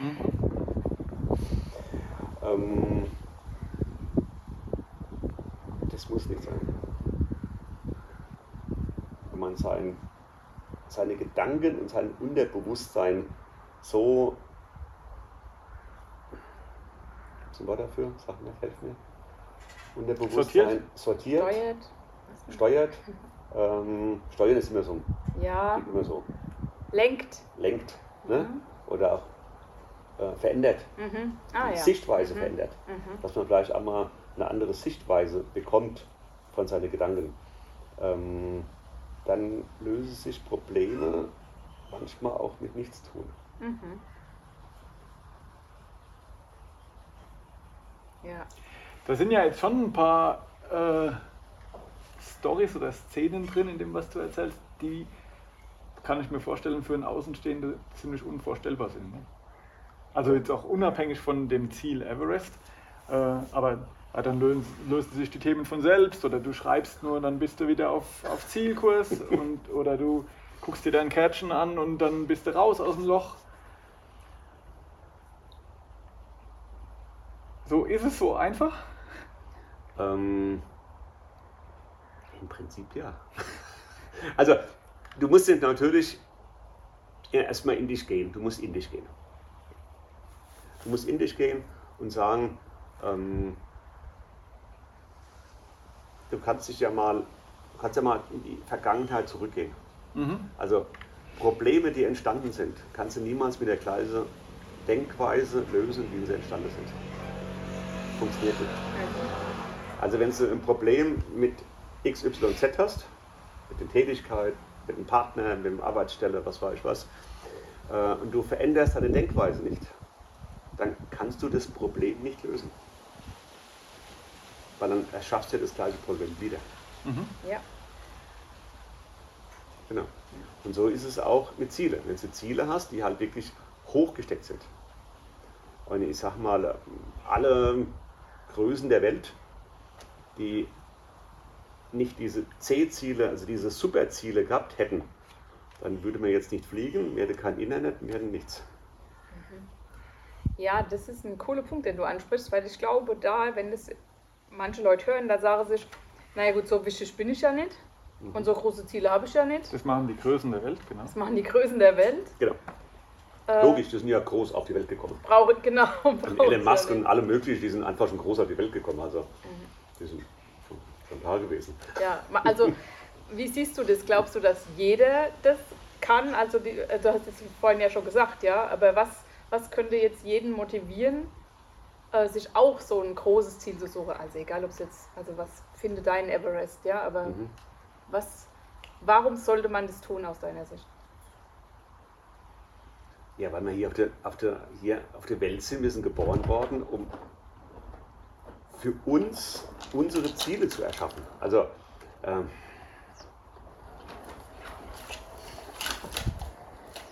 Mhm. Ähm, das muss nicht sein. Wenn man sein, seine Gedanken und sein Unterbewusstsein so, zum Wort dafür, sag mir, helft mir, Unterbewusstsein sortiert, sortiert, steuert. Ähm, steuern ist immer so. Ja. Immer so. Lenkt. Lenkt. Ne? Mhm. Oder auch äh, verändert, mhm. ah, ja. Sichtweise mhm. verändert. Mhm. Dass man vielleicht auch mal eine andere Sichtweise bekommt von seinen Gedanken. Ähm, dann lösen sich Probleme manchmal auch mit nichts tun. Mhm. Ja. Da sind ja jetzt schon ein paar äh, Stories oder Szenen drin, in dem, was du erzählst, die kann ich mir vorstellen, für einen Außenstehenden ziemlich unvorstellbar sind. Ne? Also jetzt auch unabhängig von dem Ziel Everest. Äh, aber ja, dann lösen, lösen, sich die Themen von selbst oder du schreibst nur, dann bist du wieder auf, auf Zielkurs und, oder du guckst dir dein Kärtchen an und dann bist du raus aus dem Loch. So ist es so einfach? Ähm, Im Prinzip ja. Also, du musst jetzt natürlich erstmal in dich gehen. Du musst in dich gehen. Du musst in dich gehen und sagen, ähm, du kannst dich ja mal, kannst ja mal in die Vergangenheit zurückgehen. Mhm. Also Probleme, die entstanden sind, kannst du niemals mit der gleichen Denkweise lösen, wie sie entstanden sind. Funktioniert nicht. Also wenn du ein Problem mit XYZ hast, mit der Tätigkeit, mit dem Partner, mit der Arbeitsstelle, was weiß ich was, äh, und du veränderst deine Denkweise nicht, dann kannst du das Problem nicht lösen. Weil dann erschaffst du das gleiche Problem wieder. Mhm. Ja. Genau. Und so ist es auch mit Zielen. Wenn du Ziele hast, die halt wirklich hochgesteckt sind. Und ich sag mal, alle Größen der Welt, die nicht diese C-Ziele, also diese Superziele gehabt hätten, dann würde man jetzt nicht fliegen, wir hätten kein Internet, wir hätten nichts. Ja, das ist ein cooler Punkt, den du ansprichst, weil ich glaube, da, wenn das manche Leute hören, da sagen sich, naja gut, so wichtig bin ich ja nicht und so große Ziele habe ich ja nicht. Das machen die Größen der Welt, genau. Das machen die Größen der Welt. Genau. Äh, Logisch, die sind ja groß auf die Welt gekommen. Brauche, genau. Und brauchen Elon Musk und alle möglichen, die sind einfach schon groß auf die Welt gekommen. Also, die sind schon, schon da gewesen. Ja, also wie siehst du das? Glaubst du, dass jeder das kann? Also die, äh, du hast es vorhin ja schon gesagt, ja, aber was, was könnte jetzt jeden motivieren, äh, sich auch so ein großes Ziel zu suchen? Also egal, ob es jetzt, also was finde dein Everest, ja, aber Mhm. was, warum sollte man das tun aus deiner Sicht? Ja, weil wir hier auf der, auf, der, hier auf der Welt sind, wir sind geboren worden, um für uns unsere Ziele zu erschaffen. Also, ähm,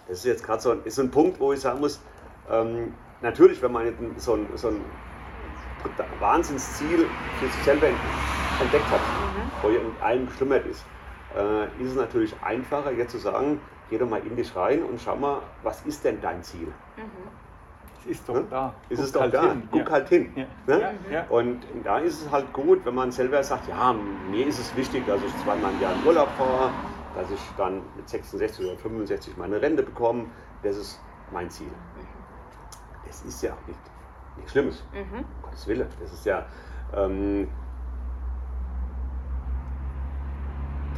das ist jetzt gerade so, ein- ist so ein Punkt, wo ich sagen muss, ähm, natürlich, wenn man so ein, so ein Wahnsinnsziel für sich selber entdeckt hat, wo ja in allem geschlummert ist, äh, ist es natürlich einfacher, jetzt zu sagen, geh doch mal in dich rein und schau mal, was ist denn dein Ziel? Es ist doch Ne? da. Ist Guck es doch halt da? hin. Guck ja. halt hin. Ja. Ne? Ja, ja. Und da ist es halt gut, wenn man selber sagt, ja, mir ist es wichtig, dass ich zweimal im Jahr in Urlaub fahre, dass ich dann mit 66 oder 65 meine Rente bekomme. Das ist mein Ziel. Das ist ja nicht, nichts Schlimmes, Mhm. um Gottes Willen. Das ist ja. Ähm,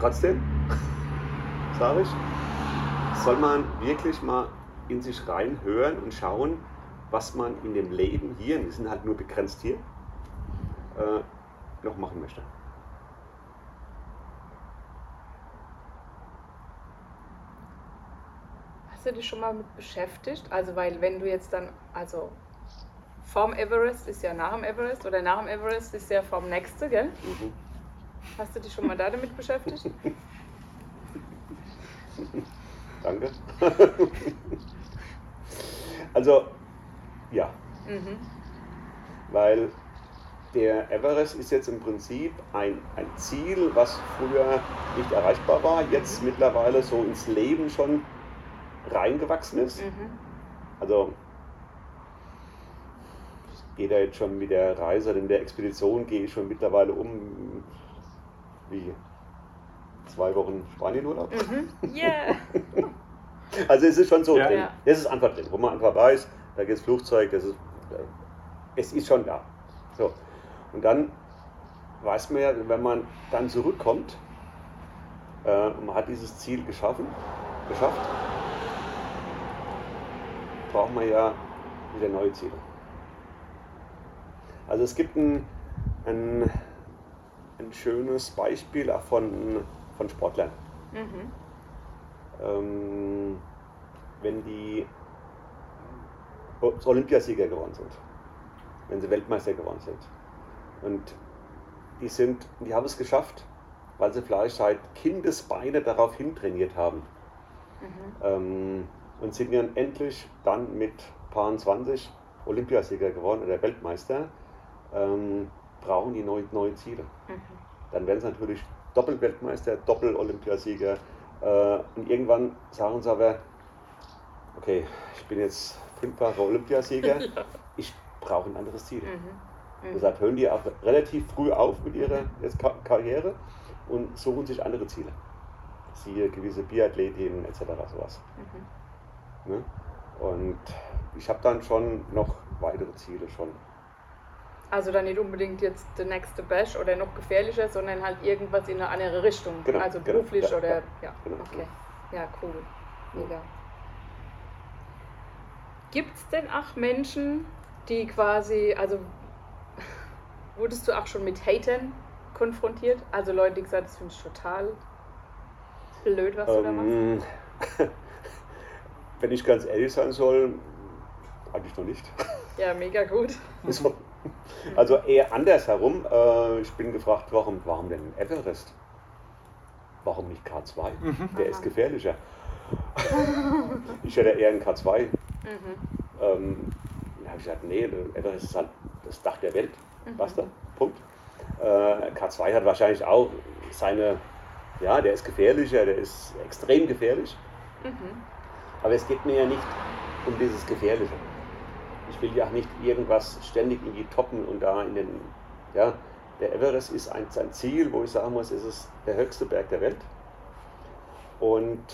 trotzdem, sage ich, soll man wirklich mal in sich reinhören und schauen, was man in dem Leben hier, wir sind halt nur begrenzt hier, äh, noch machen möchte. Du dich schon mal mit beschäftigt? Also, weil wenn du jetzt dann, also vorm Everest ist ja nach dem Everest oder nach dem Everest ist ja vorm nächste, gell? Mhm. Hast du dich schon mal da damit beschäftigt? Danke. also, ja, Mhm. weil der Everest ist jetzt im Prinzip ein, ein Ziel, was früher nicht erreichbar war, jetzt mittlerweile so ins Leben schon reingewachsen ist. Mhm. Also ich gehe da jetzt schon mit der Reise, in der Expedition gehe ich schon mittlerweile um wie zwei Wochen Spanienurlaub. Mhm. Yeah. Also es ist schon so Ja. drin. Ja. Das ist einfach drin, wo man einfach weiß, da geht das Flugzeug, das ist, äh, es ist schon da. So. Und dann weiß man ja, wenn man dann zurückkommt äh, und man hat dieses Ziel geschaffen, geschafft, braucht man ja wieder neue Ziele. Also es gibt ein, ein, ein schönes Beispiel auch von, von Sportlern. Mhm. Ähm, wenn die Olympiasieger geworden sind, wenn sie Weltmeister geworden sind. Und die, sind, die haben es geschafft, weil sie vielleicht seit Kindesbeine darauf hintrainiert haben. Mhm. Ähm, und sind dann endlich dann mit Paar 20 Olympiasieger geworden oder Weltmeister, ähm, brauchen die neue, neue Ziele. Mhm. Dann werden sie natürlich Doppel-Weltmeister, Doppel-Olympiasieger. Äh, und irgendwann sagen sie aber, okay, ich bin jetzt fünffacher Olympiasieger, ich brauchen ein anderes Ziel. Mhm. Mhm. Deshalb hören die auch relativ früh auf mit ihrer jetzt Ka- Karriere und suchen sich andere Ziele. Siehe gewisse Biathletinnen etc. sowas. Mhm. Ne? Und ich habe dann schon noch weitere Ziele schon. Also dann nicht unbedingt jetzt der nächste Bash oder noch gefährlicher, sondern halt irgendwas in eine andere Richtung. Genau, also genau, beruflich ja, oder ja, ja. genau, okay. Ja, cool. Mega. Gibt es denn auch Menschen, die quasi, also wurdest du auch schon mit Hatern konfrontiert? Also Leute, die gesagt, das finde ich total blöd, was du da machst? Wenn ich ganz ehrlich sein soll, eigentlich noch nicht. Ja, mega gut. So. Also eher andersherum. Äh, ich bin gefragt, warum, warum denn Everest? Warum nicht K2? Der ist Aha. gefährlicher. ich hätte eher einen K2. Mhm. Ähm, da habe ich gesagt, nee, Everest ist halt das Dach der Welt. Mhm. Basta. Punkt. Äh, K2 hat wahrscheinlich auch seine, ja, der ist gefährlicher, der ist extrem gefährlich. Mhm. Aber es geht mir ja nicht um dieses Gefährliche. Ich will ja auch nicht irgendwas ständig irgendwie toppen und da in den, ja, der Everest ist ein, ein Ziel, wo ich sagen muss, es ist der höchste Berg der Welt. Und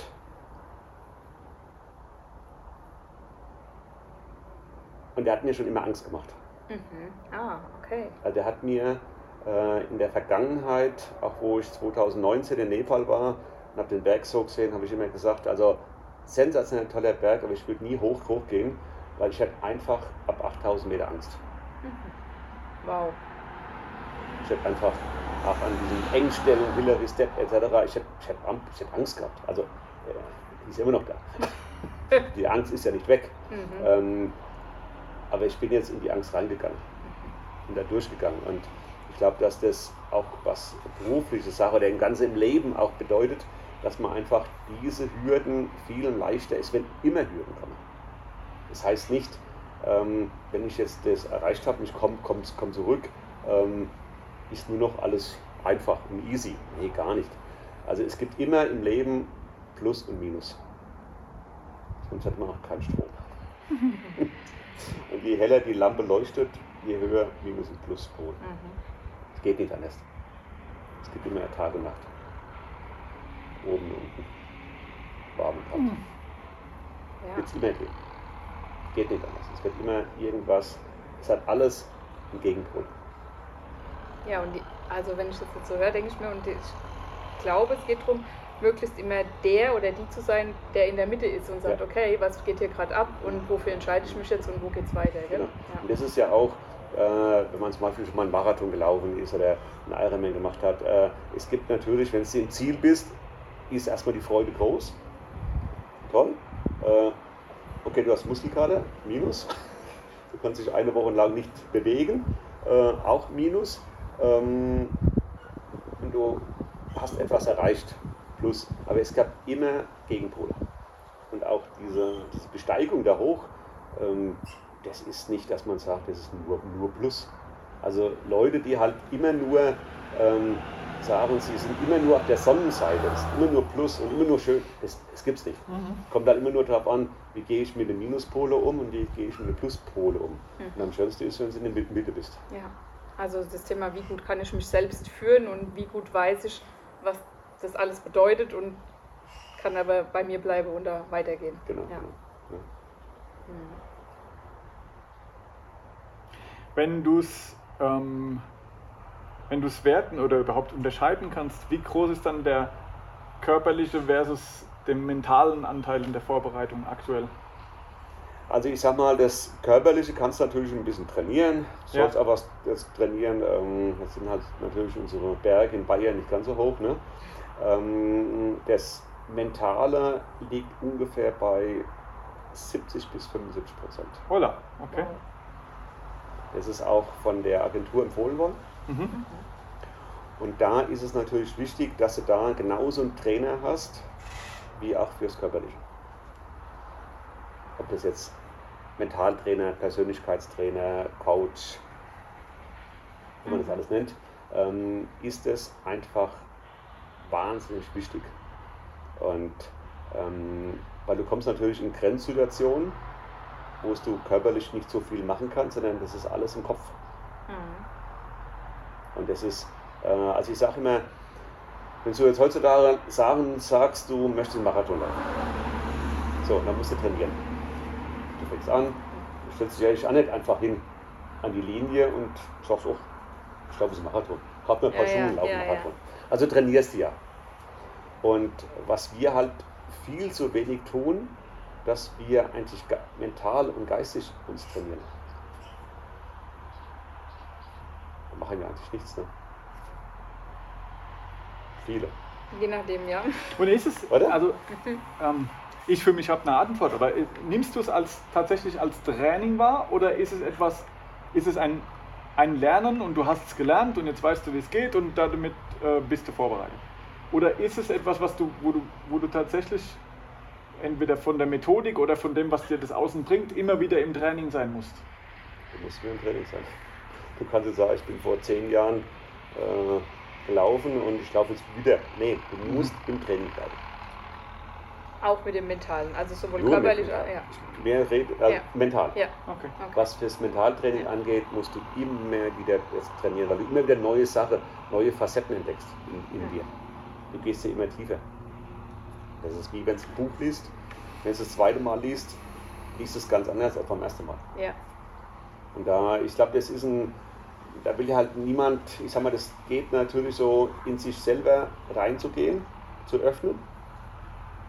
und der hat mir schon immer Angst gemacht. Mhm. Ah, okay. Also der hat mir äh, in der Vergangenheit, auch wo ich 2019 in Nepal war und habe den Berg so gesehen, habe ich immer gesagt, also sensationell toller Berg, aber ich würde nie hoch, hoch gehen, weil ich hätte einfach ab 8000 Meter Angst. Mhm. Wow. Ich hätte einfach auch an diesen Engstellen, Hillary Step etc., ich hätte, ich Angst gehabt. Also äh, die ist immer noch da. Die Angst ist ja nicht weg. Mhm. Ähm, aber ich bin jetzt in die Angst reingegangen und da durchgegangen. Und ich glaube, dass das auch was berufliche Sache oder im ganzen Leben auch bedeutet, dass man einfach diese Hürden viel leichter ist, wenn immer Hürden kommen. Das heißt nicht, ähm, wenn ich jetzt das erreicht habe und ich komme komm, komm zurück, ähm, ist nur noch alles einfach und easy. Nee, gar nicht. Also es gibt immer im Leben Plus und Minus. Sonst hat man auch keinen Strom. Und je heller die Lampe leuchtet, je höher Minus und Pluspol. Mhm. Es geht nicht anders. Es gibt immer Tag und Nacht. Oben und unten. Warm und kalt. Ja. Wird es immer geben. Geht nicht anders. Es wird immer irgendwas. Es hat alles einen Gegenpol. Ja, und die, also wenn ich das jetzt so höre, denke ich mir, und ich glaube, es geht darum, möglichst immer der oder die zu sein, der in der Mitte ist und sagt, Ja. okay, was geht hier gerade ab und wofür entscheide ich mich jetzt und wo geht's weiter, gell? Genau. Und das ist ja auch, äh, wenn man zum Beispiel schon mal einen Marathon gelaufen ist oder einen Ironman gemacht hat, äh, es gibt natürlich, wenn du im Ziel bist, ist erstmal die Freude groß. Toll. Äh, okay, du hast Muskelkater, Minus. Du kannst dich eine Woche lang nicht bewegen, äh, auch Minus. Ähm, und du hast etwas erreicht, Plus. Aber es gab immer Gegenpole. Und auch diese, diese Besteigung da hoch, ähm, das ist nicht, dass man sagt, das ist nur, nur Plus. Also Leute, die halt immer nur ähm, sagen, sie sind immer nur auf der Sonnenseite, es ist immer nur Plus und immer nur schön, das, das gibt es nicht. Kommt dann immer nur darauf an, wie gehe ich mit den Minuspole um und wie gehe ich mit den Pluspole um. Und am schönsten ist, wenn du in der Mitte bist. Ja. Also das Thema, wie gut kann ich mich selbst führen und wie gut weiß ich, was das alles bedeutet und kann aber bei mir bleiben und da weitergehen. Genau. Ja. genau. Ja. Mhm. Wenn du es ähm, wenn du es werten oder überhaupt unterscheiden kannst, wie groß ist dann der körperliche versus den mentalen Anteil in der Vorbereitung aktuell? Also ich sag mal, das Körperliche kannst du natürlich ein bisschen trainieren. Du Ja. sollst aber das trainieren, ähm, das sind halt natürlich unsere Berge in Bayern nicht ganz so hoch. Ne? Ähm, das Mentale liegt ungefähr bei 70 bis 75 Prozent. Hola, okay. Das ist auch von der Agentur empfohlen worden. Mhm. Und da ist es natürlich wichtig, dass du da genauso einen Trainer hast, wie auch fürs Körperliche. Ob das jetzt Mentaltrainer, Persönlichkeitstrainer, Coach, wie man das Mhm. alles nennt, ähm, ist es einfach wahnsinnig wichtig. Und ähm, weil du kommst natürlich in Grenzsituationen wo du körperlich nicht so viel machen kannst, sondern das ist alles im Kopf. Und das ist, äh, also ich sage immer, wenn du jetzt heutzutage sagen, sagst, du möchtest einen Marathon laufen, so, dann musst du trainieren. Du fängst an, du stellst dich eigentlich auch nicht einfach hin an die Linie und sagst, oh, ich glaube, es ist ein Marathon. Hab mir ein paar Ja, Schuhe ja, laufen ja, ja. Marathon. Also trainierst du ja. Und was wir halt viel zu wenig tun, dass wir eigentlich ge- mental und geistig uns trainieren. Wir machen ja eigentlich nichts, ne? Viele. Je nachdem, ja. Und ist es, Oder? also ähm, ich für mich habe eine Antwort, aber äh, nimmst du es als tatsächlich als Training wahr oder ist es etwas, ist es ein, ein Lernen und du hast es gelernt und jetzt weißt du, wie es geht und damit äh, bist du vorbereitet? Oder ist es etwas, was du, wo du, wo du tatsächlich entweder von der Methodik oder von dem, was dir das Außen bringt, immer wieder im Training sein musst? Du musst wieder im Training sein. Du kannst jetzt sagen, ich bin vor zehn Jahren äh, gelaufen und ich laufe jetzt wieder. Nee, du musst im Training bleiben. Auch mit dem Mentalen, also sowohl Nur körperlich, mental. ja. Mehr red, also Ja. mental. Ja, Okay. okay. Was fürs Mentaltraining Ja. angeht, musst du immer wieder das trainieren, weil du immer wieder neue Sachen, neue Facetten entdeckst in, in Ja. dir. Du gehst ja immer tiefer. Das ist wie wenn du ein Buch liest. Wenn du es das zweite Mal liest, liest du es ganz anders als beim ersten Mal. Ja, Und da, ich glaube, das ist ein, da will halt niemand, ich sag mal, das geht natürlich so in sich selber reinzugehen, zu öffnen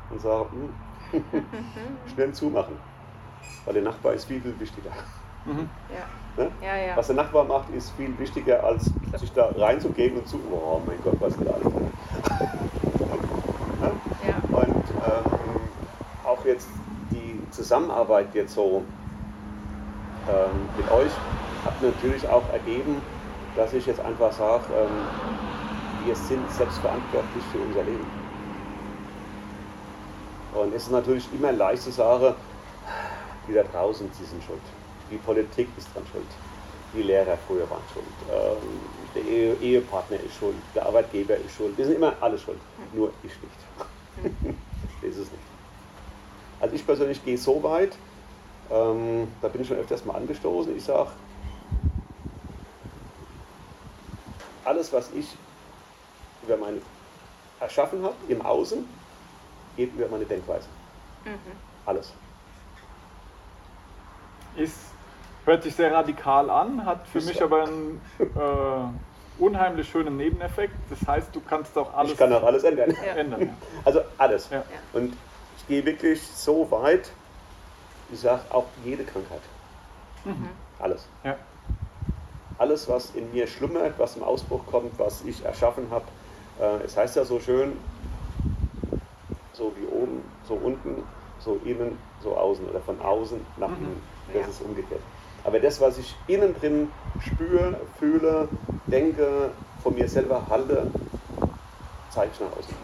und sagen, hm, schnell zumachen. Weil der Nachbar ist viel, viel wichtiger. Mhm. ja, Ne? ja, ja. Was der Nachbar macht, ist viel wichtiger, als sich da reinzugehen und zu, oh mein Gott, was ist da alles drin? Ne? Und ähm, auch jetzt die Zusammenarbeit jetzt so ähm, mit euch hat natürlich auch ergeben, dass ich jetzt einfach sage, ähm, wir sind selbstverantwortlich für unser Leben. Und es ist natürlich immer leicht zu sagen, die da draußen, sie sind schuld. Die Politik ist dran schuld. Die Lehrer früher waren schuld. Ähm, der Ehe Ehepartner ist schuld. Der Arbeitgeber ist schuld. Wir sind immer alle schuld. Nur ich nicht. das ist es nicht. Also ich persönlich gehe so weit, ähm, da bin ich schon öfters mal angestoßen. Ich sage, alles, was ich über meine erschaffen habe im Außen, geht über meine Denkweise. Mhm. Alles. Ist, hört sich sehr radikal an, hat für Ist mich ja. aber einen äh, unheimlich schönen Nebeneffekt. Das heißt, du kannst auch alles ich kann auch alles ändern. Ja. ändern. Also alles. Ja. Und ich gehe wirklich so weit, ich sage auch jede Krankheit. Mhm. Alles. Ja. Alles, was in mir schlummert, was im Ausbruch kommt, was ich erschaffen habe. Äh, es heißt ja so schön, so wie oben, so unten, so innen, so außen oder von außen nach Mhm. innen. Das Ja. ist umgekehrt. Aber das, was ich innen drin spüre, fühle, denke, von mir selber halte, zeige ich nach außen.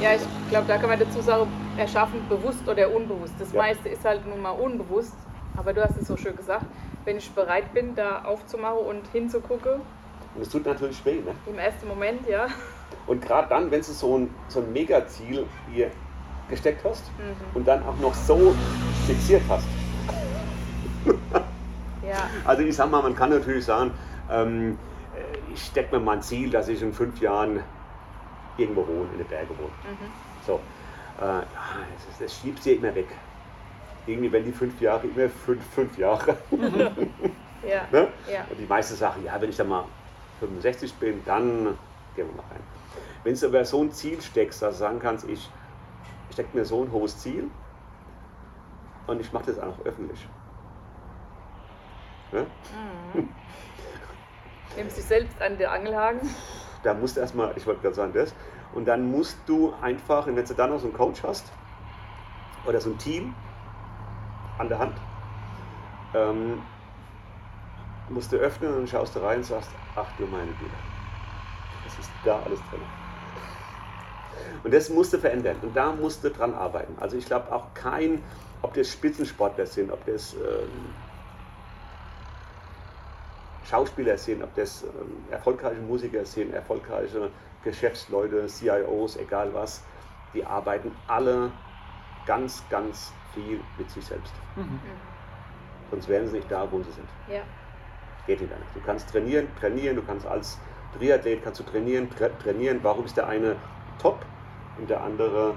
Ja, ich glaube, da kann man dazu sagen, erschaffen, bewusst oder unbewusst. Das Ja. meiste ist halt nun mal unbewusst. Aber du hast es so schön gesagt, wenn ich bereit bin, da aufzumachen und hinzugucken, Und es tut natürlich weh. Ne? im ersten Moment, ja. Und gerade dann, wenn du so ein, so ein Megaziel hier gesteckt hast Mhm. und dann auch noch so fixiert hast. Ja, Also ich sag mal, man kann natürlich sagen, ähm, äh, ich stecke mir mal ein Ziel, dass ich in fünf Jahren irgendwo wohne, in den Bergen wohne. mhm. So, äh, ja, das, das schiebt sie immer weg. Irgendwie werden die fünf Jahre immer fünf, fünf Jahre. ja, Ne? ja. Und die meisten sagen, ja, wenn ich dann mal 65 bin, dann gehen wir mal rein. Wenn du aber so ein Ziel steckst, dass du sagen kannst, ich stecke mir so ein hohes Ziel und ich mache das auch öffentlich. Ne? Mhm. Nimmst dich selbst an den Angelhaken. Da musst du erstmal, ich wollte gerade sagen, das, und dann musst du einfach, wenn du dann noch so einen Coach hast oder so ein Team an der Hand, ähm, musst du öffnen und schaust da rein und sagst, ach du meine Güte, das ist da alles drin. Und das musst du verändern und da musst du dran arbeiten. Also ich glaube auch kein, ob das Spitzensportler sind, ob das ähm, Schauspieler sind, ob das ähm, erfolgreiche Musiker sind, erfolgreiche Geschäftsleute, CIOs, egal was, die arbeiten alle ganz, ganz viel mit sich selbst. Mhm. Sonst wären sie nicht da, wo sie sind. Ja. Geht nicht anders. Du kannst trainieren, trainieren, du kannst als Triathlet kannst du trainieren, tra trainieren. Warum ist der eine top und der andere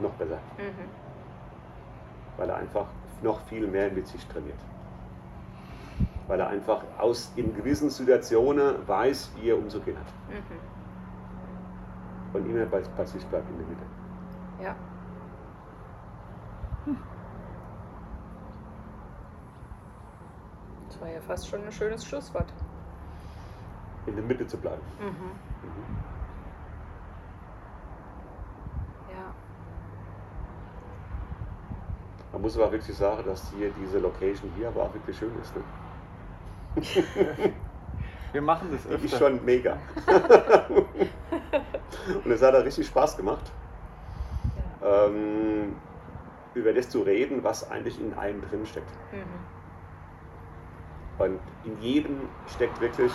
noch besser? Mhm. Weil er einfach noch viel mehr mit sich trainiert. Weil er einfach aus in gewissen Situationen weiß, wie er umzugehen hat. Mhm. Und immer bei, bei sich bleibt in der Mitte. Ja. Das war ja fast schon ein schönes Schlusswort. In der Mitte zu bleiben. Mhm. Mhm. Ja. Man muss aber wirklich sagen, dass hier diese Location hier aber auch wirklich schön ist. Ne? Wir machen das öfter. schon mega. Und es hat auch richtig Spaß gemacht, ja. ähm, über das zu reden, was eigentlich in einem drin steckt. Mhm. Und in jedem steckt wirklich,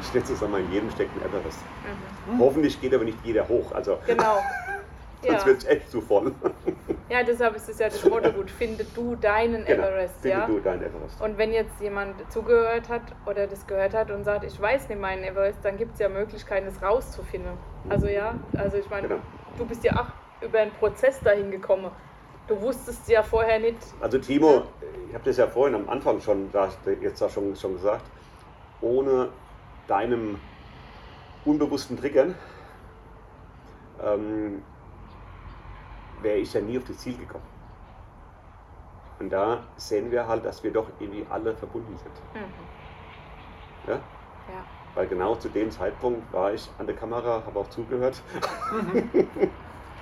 ich nenne es mal, in jedem steckt ein Everest. Mhm. Hoffentlich geht aber nicht jeder hoch, also Genau. Ja. sonst wird es echt zu voll. ja, deshalb ist es ja das Motto gut. Finde du deinen Genau, Everest, finde ja. du dein Everest. Und wenn jetzt jemand zugehört hat oder das gehört hat und sagt, ich weiß nicht meinen Everest, dann gibt es ja Möglichkeiten, es rauszufinden. Also ja, also ich meine, Genau. du bist ja auch über einen Prozess dahin gekommen. Du wusstest ja vorher nicht. Also Timo, ich habe das ja vorhin am Anfang schon, da- jetzt auch schon, schon gesagt, ohne deinem unbewussten Triggern ähm, wäre ich ja nie auf das Ziel gekommen. Und da sehen wir halt, dass wir doch irgendwie alle verbunden sind. Mhm. Ja? Ja. Weil genau zu dem Zeitpunkt war ich an der Kamera, habe auch zugehört.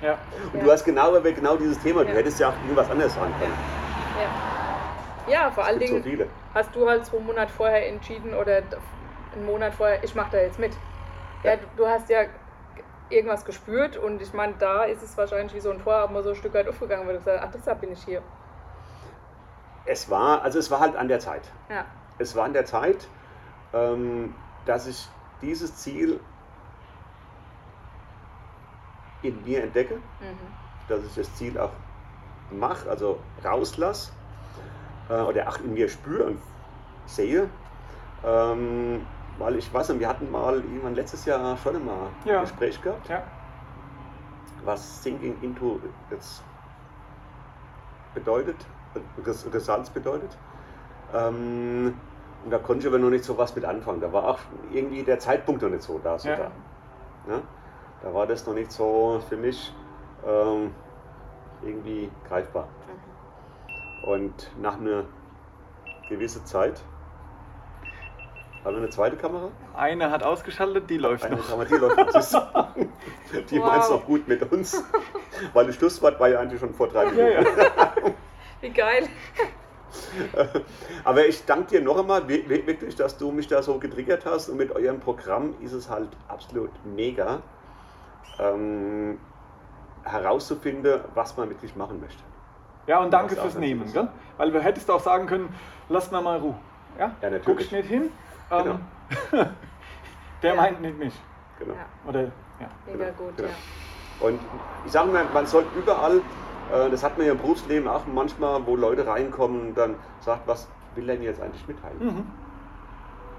Ja. Und Ja. du hast genau über genau dieses Thema, du Ja. hättest ja auch irgendwas anderes sagen können. Ja. ja, vor allen so Dingen viele. hast du halt zwei Monate vorher entschieden oder einen Monat vorher, ich mache da jetzt mit. Ja, Ja. du, du hast ja irgendwas gespürt und ich meine, da ist es wahrscheinlich wie so ein Vorhaben mal so ein Stück weit aufgegangen, weil du gesagt hast, ach, deshalb bin ich hier. Es war, also es war halt an der Zeit. Ja. Es war an der Zeit, ähm, dass ich dieses Ziel in mir entdecke, Mhm. dass ich das Ziel auch mache, also rauslasse äh, oder auch in mir spüre und sehe. Ähm, weil ich weiß nicht, wir hatten mal irgendwann letztes Jahr schon einmal Ja. ein Gespräch gehabt, Ja. was Sinking into jetzt bedeutet, Res- Results bedeutet. Ähm, und da konnte ich aber noch nicht so was mit anfangen. Da war auch irgendwie der Zeitpunkt noch nicht so da. So Ja. da. Ne? da war das noch nicht so für mich ähm, irgendwie greifbar. Mhm. Und nach einer gewissen Zeit haben wir eine zweite Kamera. Eine hat ausgeschaltet, die läuft Eine noch. Kamera, die läuft noch. Die Wow. meint es noch gut mit uns. Weil das Schlusswort war ja eigentlich schon vor drei Minuten. Ja, ja. Wie geil. Aber ich danke dir noch einmal wi- wi- wirklich, dass du mich da so getriggert hast. Und mit eurem Programm ist es halt absolut mega, ähm, herauszufinden, was man wirklich machen möchte. Ja, und danke auch fürs Nehmen, gell? Weil du hättest auch sagen können, lass mir mal Ruhe. Ja, Ja, natürlich. Guck ich nicht hin. Ähm, der Ja. meint nicht mich. Genau. Ja, Oder, ja. mega Genau, gut, genau. ja. Und ich sage mal, man sollte überall, äh, das hat man ja im Berufsleben auch manchmal, wo Leute reinkommen und dann sagt, was will er denn jetzt eigentlich mitteilen? Mhm.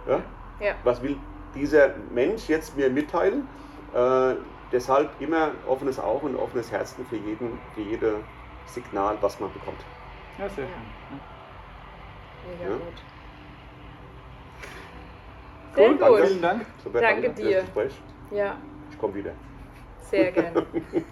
Ja? Ja, Was will dieser Mensch jetzt mir mitteilen? Äh, deshalb immer offenes Auge und offenes Herzen für jeden, für jede Signal, was man bekommt. Ja, sehr Ja. schön. mega Ja. gut. Sehr danke. gut. Vielen Dank. Danke dir. Ja, Ich komme wieder. sehr gerne.